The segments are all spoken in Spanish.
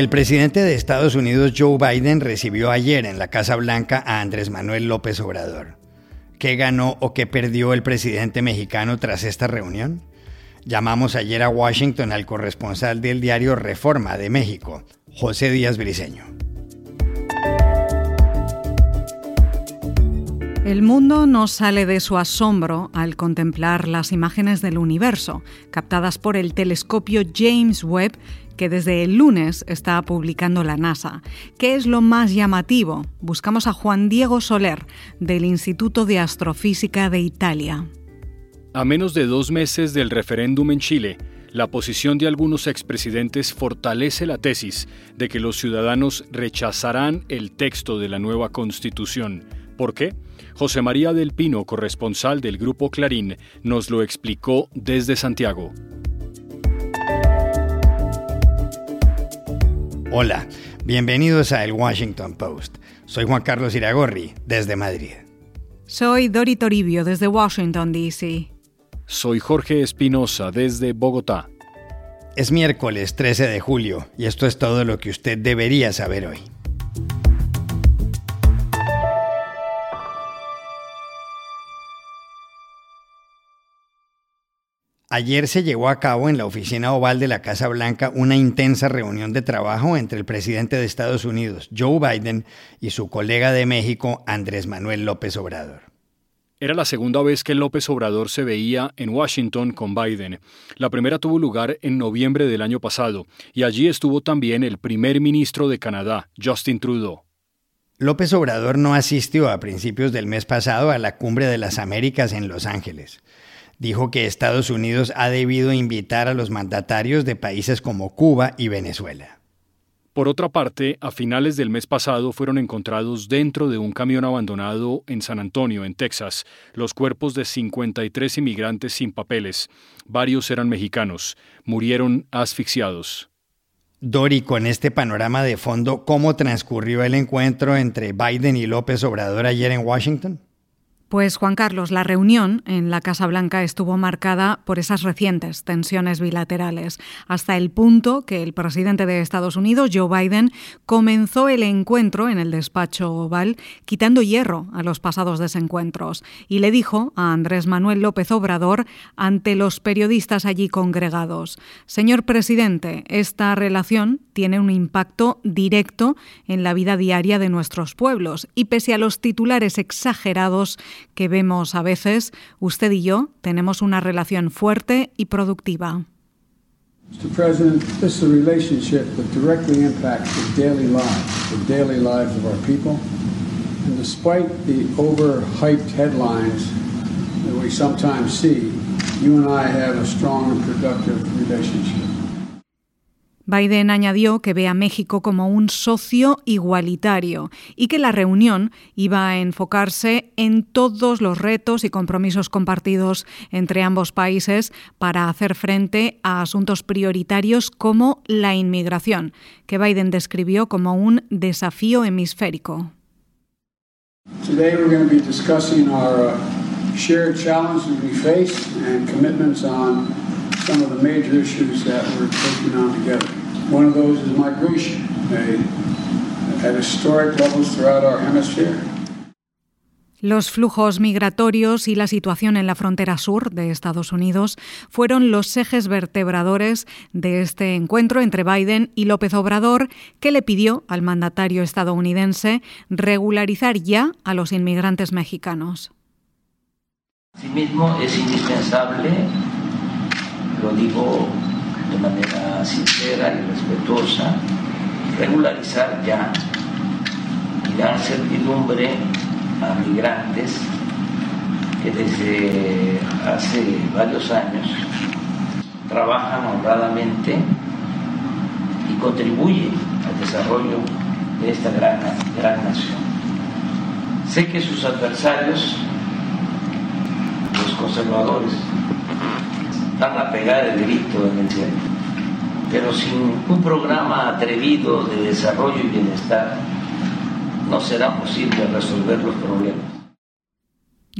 El presidente de Estados Unidos, Joe Biden, recibió ayer en la Casa Blanca a Andrés Manuel López Obrador. ¿Qué ganó o qué perdió el presidente mexicano tras esta reunión? Llamamos ayer a Washington al corresponsal del diario Reforma de México, José Díaz Briceño. El mundo no sale de su asombro al contemplar las imágenes del universo, captadas por el telescopio James Webb que desde el lunes está publicando la NASA. ¿Qué es lo más llamativo? Buscamos a Juan Diego Soler, del Instituto de Astrofísica de Italia. A menos de dos meses del referéndum en Chile, la posición de algunos expresidentes fortalece la tesis de que los ciudadanos rechazarán el texto de la nueva constitución. ¿Por qué? José María del Pino, corresponsal del Grupo Clarín, nos lo explicó desde Santiago. Hola, bienvenidos a El Washington Post. Soy Juan Carlos Iragorri, desde Madrid. Soy Dori Toribio, desde Washington, D.C. Soy Jorge Espinosa, desde Bogotá. Es miércoles 13 de julio y esto es todo lo que usted debería saber hoy. Ayer se llevó a cabo en la oficina oval de la Casa Blanca una intensa reunión de trabajo entre el presidente de Estados Unidos, Joe Biden, y su colega de México, Andrés Manuel López Obrador. Era la segunda vez que López Obrador se veía en Washington con Biden. La primera tuvo lugar en noviembre del año pasado, y allí estuvo también el primer ministro de Canadá, Justin Trudeau. López Obrador no asistió a principios del mes pasado a la Cumbre de las Américas en Los Ángeles dijo que Estados Unidos ha debido invitar a los mandatarios de países como Cuba y Venezuela. Por otra parte, a finales del mes pasado fueron encontrados dentro de un camión abandonado en San Antonio, en Texas, los cuerpos de 53 inmigrantes sin papeles. Varios eran mexicanos. Murieron asfixiados. Dori, con este panorama de fondo, ¿cómo transcurrió el encuentro entre Biden y López Obrador ayer en Washington? Pues Juan Carlos, la reunión en la Casa Blanca estuvo marcada por esas recientes tensiones bilaterales, hasta el punto que el presidente de Estados Unidos, Joe Biden, comenzó el encuentro en el despacho oval quitando hierro a los pasados desencuentros y le dijo a Andrés Manuel López Obrador ante los periodistas allí congregados, Señor presidente, esta relación tiene un impacto directo en la vida diaria de nuestros pueblos y pese a los titulares exagerados, que vemos a veces, usted y yo tenemos una relación fuerte y productiva. Mr. President, this is a relationship that directly impacts the daily lives, the daily lives of our people. And despite the overhyped headlines that we sometimes see, you and I have a strong and productive relationship. Biden añadió que ve a México como un socio igualitario y que la reunión iba a enfocarse en todos los retos y compromisos compartidos entre ambos países para hacer frente a asuntos prioritarios como la inmigración, que Biden describió como un desafío hemisférico. Today we're going to be discussing our uh, shared challenges we face and commitments on some of the major issues that we're taking on. One of those is migration, at historic levels throughout our hemisphere. Los flujos migratorios y la situación en la frontera sur de Estados Unidos fueron los ejes vertebradores de este encuentro entre Biden y López Obrador, que le pidió al mandatario estadounidense regularizar ya a los inmigrantes mexicanos. Asimismo, es indispensable, lo digo de manera sincera y respetuosa, regularizar ya y dar certidumbre a migrantes que desde hace varios años trabajan honradamente y contribuyen al desarrollo de esta gran, gran nación. Sé que sus adversarios, los conservadores, están a pegar el grito en el cielo, pero sin un programa atrevido de desarrollo y bienestar, no será posible resolver los problemas.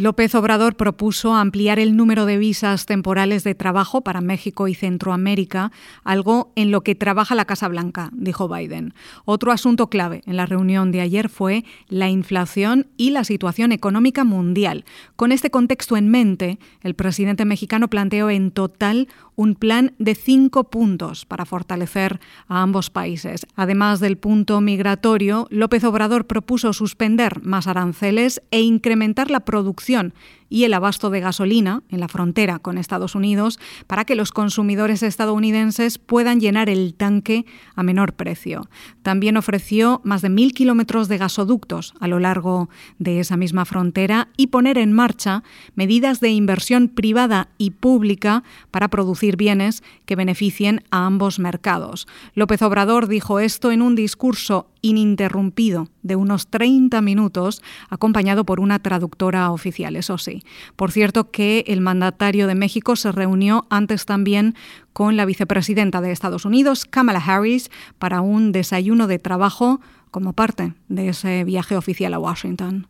López Obrador propuso ampliar el número de visas temporales de trabajo para México y Centroamérica, algo en lo que trabaja la Casa Blanca, dijo Biden. Otro asunto clave en la reunión de ayer fue la inflación y la situación económica mundial. Con este contexto en mente, el presidente mexicano planteó en total un plan de cinco puntos para fortalecer a ambos países. Además del punto migratorio, López Obrador propuso suspender más aranceles e incrementar la producción producción y el abasto de gasolina en la frontera con Estados Unidos para que los consumidores estadounidenses puedan llenar el tanque a menor precio. También ofreció más de mil kilómetros de gasoductos a lo largo de esa misma frontera y poner en marcha medidas de inversión privada y pública para producir bienes que beneficien a ambos mercados. López Obrador dijo esto en un discurso ininterrumpido de unos 30 minutos, acompañado por una traductora oficial, eso sí. Por cierto que el mandatario de México se reunió antes también con la vicepresidenta de Estados Unidos, Kamala Harris, para un desayuno de trabajo como parte de ese viaje oficial a Washington.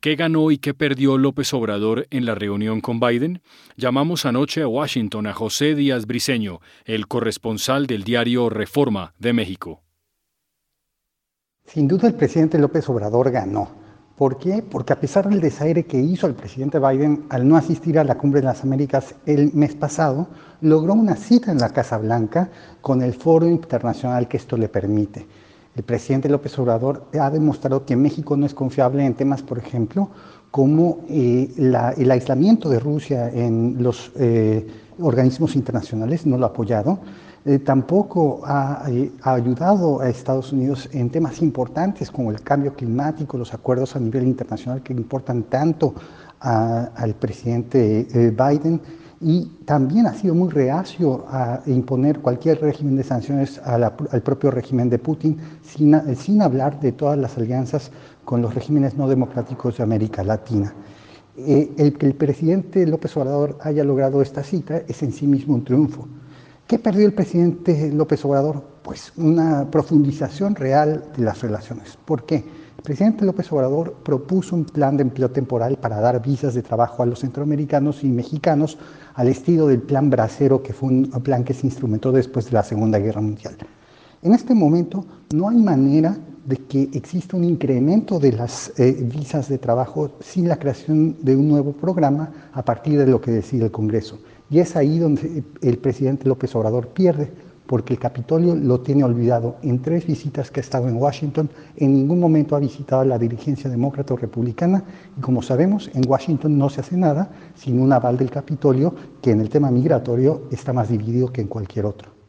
¿Qué ganó y qué perdió López Obrador en la reunión con Biden? Llamamos anoche a Washington a José Díaz Briceño, el corresponsal del diario Reforma de México. Sin duda el presidente López Obrador ganó. ¿Por qué? Porque a pesar del desaire que hizo el presidente Biden al no asistir a la Cumbre de las Américas el mes pasado, logró una cita en la Casa Blanca con el foro internacional que esto le permite. El presidente López Obrador ha demostrado que México no es confiable en temas, por ejemplo, como eh, el aislamiento de Rusia en los eh, organismos internacionales, no lo ha apoyado, eh, tampoco ha, ayudado a Estados Unidos en temas importantes como el cambio climático, los acuerdos a nivel internacional que importan tanto al presidente Biden y también ha sido muy reacio a imponer cualquier régimen de sanciones al propio régimen de Putin, sin, hablar de todas las alianzas con los regímenes no democráticos de América Latina. el que el presidente López Obrador haya logrado esta cita es en sí mismo un triunfo. ¿Qué perdió el presidente López Obrador? Pues una profundización real de las relaciones. ¿Por qué? El presidente López Obrador propuso un plan de empleo temporal para dar visas de trabajo a los centroamericanos y mexicanos al estilo del plan Bracero, que fue un plan que se instrumentó después de la Segunda Guerra Mundial. En este momento no hay manera de que exista un incremento de las eh, visas de trabajo sin la creación de un nuevo programa a partir de lo que decide el Congreso. Y es ahí donde el presidente López Obrador pierde, porque el Capitolio lo tiene olvidado. En tres visitas que ha estado en Washington, en ningún momento ha visitado a la dirigencia demócrata o republicana, y como sabemos, en Washington no se hace nada sin un aval del Capitolio, que en el tema migratorio está más dividido que en cualquier otro.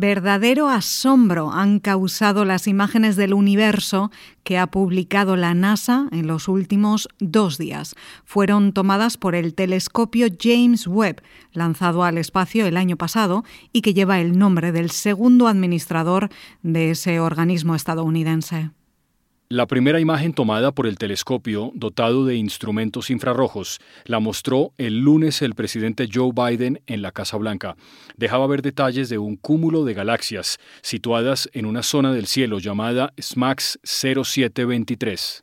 Verdadero asombro han causado las imágenes del universo que ha publicado la NASA en los últimos dos días. Fueron tomadas por el telescopio James Webb, lanzado al espacio el año pasado y que lleva el nombre del segundo administrador de ese organismo estadounidense. La primera imagen tomada por el telescopio, dotado de instrumentos infrarrojos, la mostró el lunes el presidente Joe Biden en la Casa Blanca. Dejaba ver detalles de un cúmulo de galaxias situadas en una zona del cielo llamada SMAX 0723.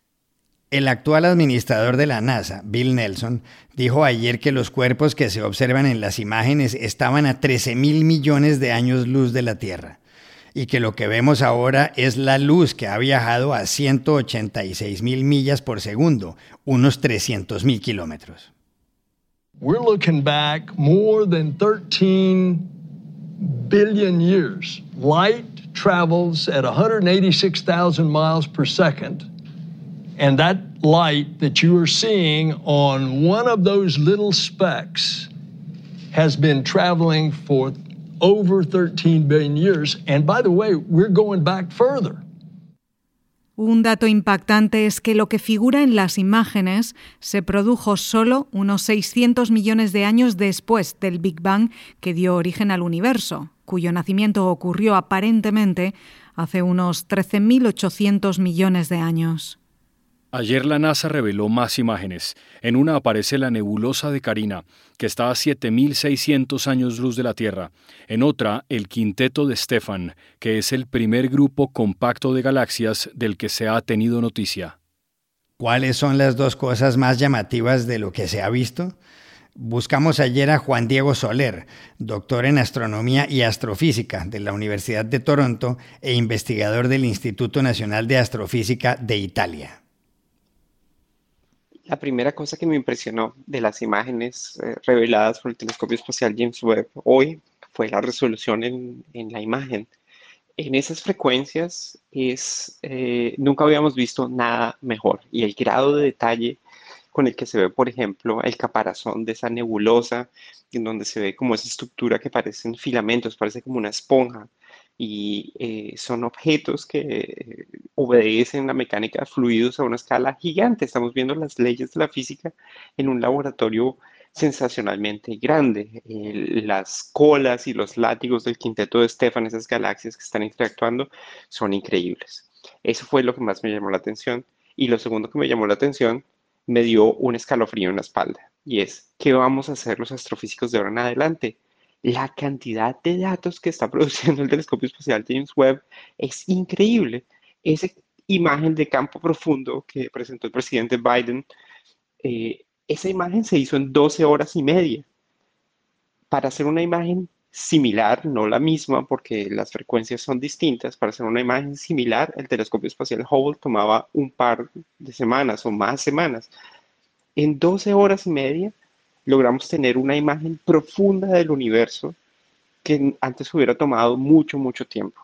El actual administrador de la NASA, Bill Nelson, dijo ayer que los cuerpos que se observan en las imágenes estaban a 13 mil millones de años luz de la Tierra. Y que lo que vemos ahora es la luz que ha viajado a 186 mil millas por segundo, unos 300 mil kilómetros. We're looking back more than 13 billion years. Light travels at 186,000 miles per second. And that light that you are seeing on one of those little specks has been traveling for over 13 billion years. And by the way, we're going back further. Un dato impactante es que lo que figura en las imágenes se produjo solo unos 600 millones de años después del Big Bang que dio origen al universo, cuyo nacimiento ocurrió aparentemente hace unos 13.800 millones de años. Ayer la NASA reveló más imágenes. En una aparece la nebulosa de Carina, que está a 7.600 años luz de la Tierra. En otra, el quinteto de Stefan, que es el primer grupo compacto de galaxias del que se ha tenido noticia. ¿Cuáles son las dos cosas más llamativas de lo que se ha visto? Buscamos ayer a Juan Diego Soler, doctor en astronomía y astrofísica de la Universidad de Toronto e investigador del Instituto Nacional de Astrofísica de Italia. La primera cosa que me impresionó de las imágenes eh, reveladas por el telescopio espacial James Webb hoy fue la resolución en, la imagen. En esas frecuencias es, eh, nunca habíamos visto nada mejor y el grado de detalle con el que se ve, por ejemplo, el caparazón de esa nebulosa, en donde se ve como esa estructura que parecen filamentos, parece como una esponja, y eh, son objetos que eh, obedecen la mecánica de fluidos a una escala gigante. Estamos viendo las leyes de la física en un laboratorio sensacionalmente grande. las colas y los látigos del quinteto de Stefan, esas galaxias que están interactuando, son increíbles. Eso fue lo que más me llamó la atención. Y lo segundo que me llamó la atención, me dio un escalofrío en la espalda. Y es, ¿qué vamos a hacer los astrofísicos de ahora en adelante? La cantidad de datos que está produciendo el telescopio espacial James Webb es increíble. Esa imagen de campo profundo que presentó el presidente Biden, eh, esa imagen se hizo en 12 horas y media. Para hacer una imagen similar, no la misma porque las frecuencias son distintas, para hacer una imagen similar, el telescopio espacial Hubble tomaba un par de semanas o más semanas. En 12 horas y media logramos tener una imagen profunda del universo que antes hubiera tomado mucho, mucho tiempo.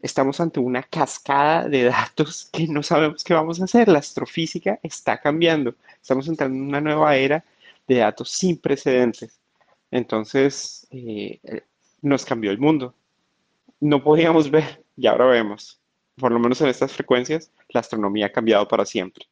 Estamos ante una cascada de datos que no sabemos qué vamos a hacer. La astrofísica está cambiando. Estamos entrando en una nueva era de datos sin precedentes. Entonces, eh, nos cambió el mundo. No podíamos ver y ahora vemos. Por lo menos en estas frecuencias, la astronomía ha cambiado para siempre.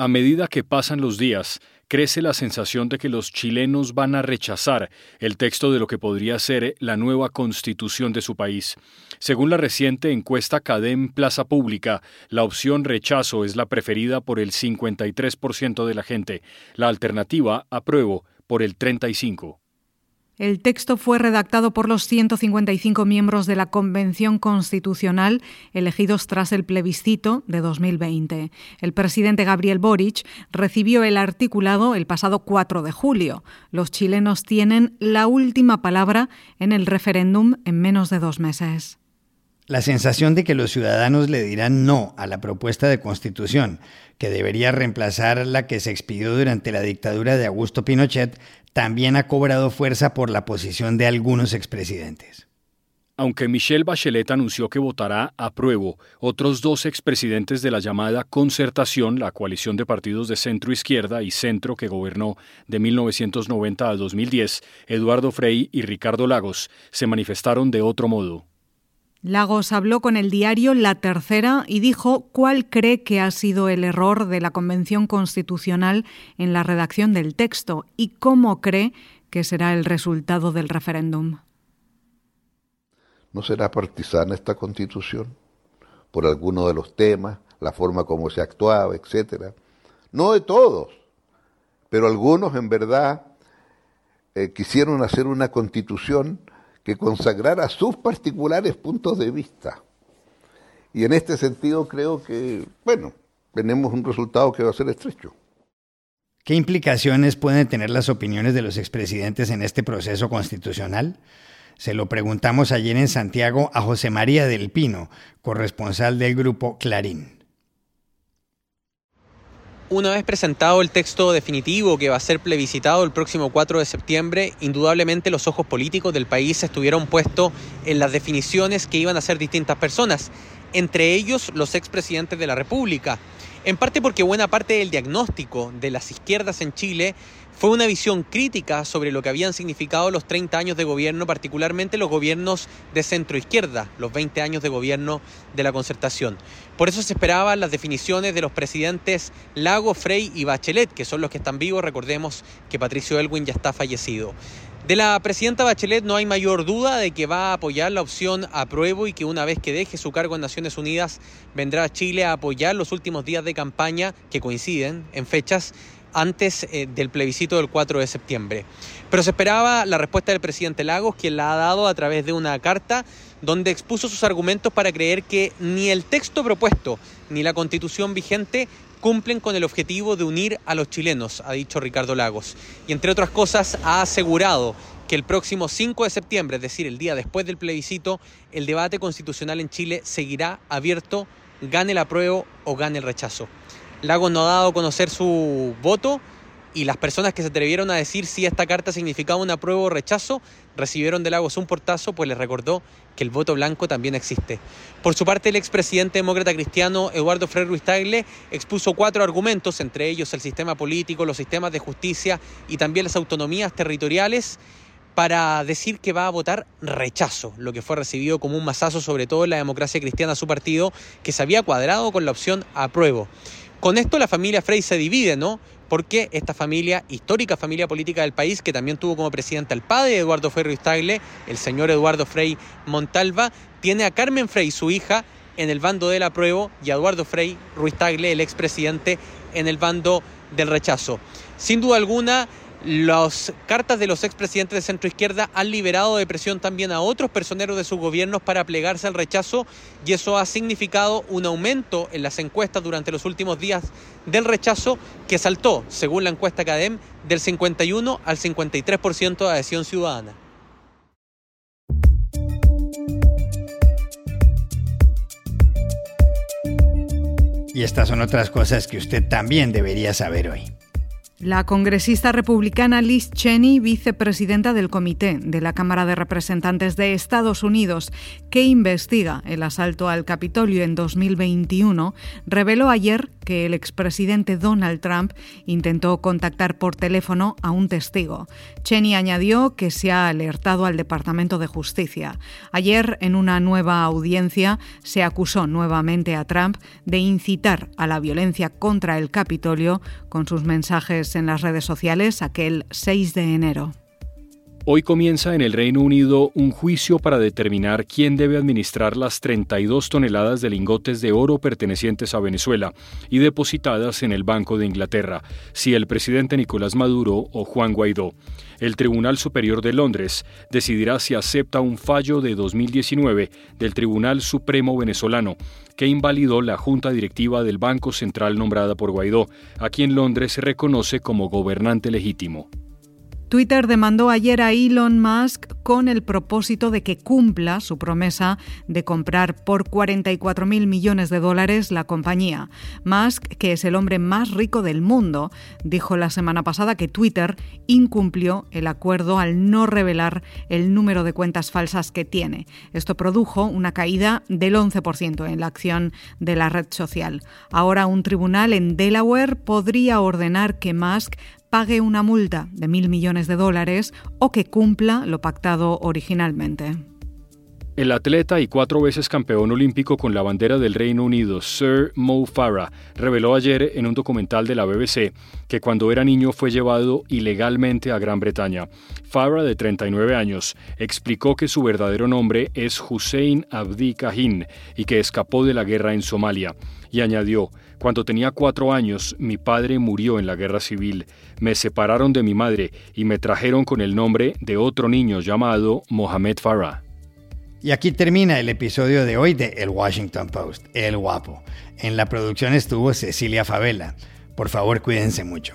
A medida que pasan los días, crece la sensación de que los chilenos van a rechazar el texto de lo que podría ser la nueva constitución de su país. Según la reciente encuesta CADEM Plaza Pública, la opción rechazo es la preferida por el 53% de la gente, la alternativa apruebo por el 35%. El texto fue redactado por los 155 miembros de la Convención Constitucional elegidos tras el plebiscito de 2020. El presidente Gabriel Boric recibió el articulado el pasado 4 de julio. Los chilenos tienen la última palabra en el referéndum en menos de dos meses. La sensación de que los ciudadanos le dirán no a la propuesta de constitución, que debería reemplazar la que se expidió durante la dictadura de Augusto Pinochet, también ha cobrado fuerza por la posición de algunos expresidentes. Aunque Michelle Bachelet anunció que votará a pruebo, otros dos expresidentes de la llamada Concertación, la coalición de partidos de centro izquierda y centro que gobernó de 1990 a 2010, Eduardo Frei y Ricardo Lagos, se manifestaron de otro modo. Lagos habló con el diario La Tercera y dijo cuál cree que ha sido el error de la Convención Constitucional en la redacción del texto y cómo cree que será el resultado del referéndum. ¿No será partisana esta constitución? Por alguno de los temas, la forma como se actuaba, etcétera. No de todos, pero algunos en verdad eh, quisieron hacer una constitución que consagrara sus particulares puntos de vista. Y en este sentido creo que, bueno, tenemos un resultado que va a ser estrecho. ¿Qué implicaciones pueden tener las opiniones de los expresidentes en este proceso constitucional? Se lo preguntamos ayer en Santiago a José María del Pino, corresponsal del grupo Clarín. Una vez presentado el texto definitivo que va a ser plebiscitado el próximo 4 de septiembre, indudablemente los ojos políticos del país estuvieron puestos en las definiciones que iban a hacer distintas personas, entre ellos los expresidentes de la República. En parte porque buena parte del diagnóstico de las izquierdas en Chile fue una visión crítica sobre lo que habían significado los 30 años de gobierno, particularmente los gobiernos de centro izquierda, los 20 años de gobierno de la concertación. Por eso se esperaban las definiciones de los presidentes Lago, Frey y Bachelet, que son los que están vivos. Recordemos que Patricio Elwin ya está fallecido. De la presidenta Bachelet no hay mayor duda de que va a apoyar la opción apruebo y que una vez que deje su cargo en Naciones Unidas vendrá a Chile a apoyar los últimos días de campaña que coinciden en fechas antes eh, del plebiscito del 4 de septiembre. Pero se esperaba la respuesta del presidente Lagos, quien la ha dado a través de una carta donde expuso sus argumentos para creer que ni el texto propuesto ni la constitución vigente cumplen con el objetivo de unir a los chilenos, ha dicho Ricardo Lagos. Y entre otras cosas ha asegurado que el próximo 5 de septiembre, es decir, el día después del plebiscito, el debate constitucional en Chile seguirá abierto, gane el apruebo o gane el rechazo. Lagos no ha dado a conocer su voto y las personas que se atrevieron a decir si esta carta significaba un apruebo o rechazo recibieron de Lagos un portazo, pues les recordó que el voto blanco también existe. Por su parte, el expresidente demócrata cristiano Eduardo Frei Ruiz Tagle expuso cuatro argumentos, entre ellos el sistema político, los sistemas de justicia y también las autonomías territoriales para decir que va a votar rechazo, lo que fue recibido como un masazo sobre todo en la democracia cristiana su partido, que se había cuadrado con la opción apruebo. Con esto la familia Frey se divide, ¿no? Porque esta familia, histórica familia política del país, que también tuvo como presidente al padre de Eduardo Frei Ruiz Tagle, el señor Eduardo Frei Montalva, tiene a Carmen Frey, su hija, en el bando del apruebo y a Eduardo Frei Ruiz Tagle, el expresidente, en el bando del rechazo. Sin duda alguna, las cartas de los expresidentes de centro izquierda han liberado de presión también a otros personeros de sus gobiernos para plegarse al rechazo y eso ha significado un aumento en las encuestas durante los últimos días del rechazo que saltó, según la encuesta CADEM, del 51 al 53% de adhesión ciudadana. Y estas son otras cosas que usted también debería saber hoy. La congresista republicana Liz Cheney, vicepresidenta del Comité de la Cámara de Representantes de Estados Unidos, que investiga el asalto al Capitolio en 2021, reveló ayer que el expresidente Donald Trump intentó contactar por teléfono a un testigo. Cheney añadió que se ha alertado al Departamento de Justicia. Ayer, en una nueva audiencia, se acusó nuevamente a Trump de incitar a la violencia contra el Capitolio con sus mensajes en las redes sociales aquel 6 de enero. Hoy comienza en el Reino Unido un juicio para determinar quién debe administrar las 32 toneladas de lingotes de oro pertenecientes a Venezuela y depositadas en el Banco de Inglaterra, si el presidente Nicolás Maduro o Juan Guaidó. El Tribunal Superior de Londres decidirá si acepta un fallo de 2019 del Tribunal Supremo venezolano que invalidó la junta directiva del Banco Central nombrada por Guaidó, a quien Londres reconoce como gobernante legítimo. Twitter demandó ayer a Elon Musk con el propósito de que cumpla su promesa de comprar por 44 mil millones de dólares la compañía. Musk, que es el hombre más rico del mundo, dijo la semana pasada que Twitter incumplió el acuerdo al no revelar el número de cuentas falsas que tiene. Esto produjo una caída del 11% en la acción de la red social. Ahora un tribunal en Delaware podría ordenar que Musk pague una multa de mil millones de dólares o que cumpla lo pactado originalmente. El atleta y cuatro veces campeón olímpico con la bandera del Reino Unido, Sir Mo Farah, reveló ayer en un documental de la BBC que cuando era niño fue llevado ilegalmente a Gran Bretaña. Farah, de 39 años, explicó que su verdadero nombre es Hussein Abdi Kahin y que escapó de la guerra en Somalia. Y añadió, cuando tenía cuatro años, mi padre murió en la guerra civil. Me separaron de mi madre y me trajeron con el nombre de otro niño llamado Mohamed Farah. Y aquí termina el episodio de hoy de El Washington Post, El Guapo. En la producción estuvo Cecilia Favela. Por favor, cuídense mucho.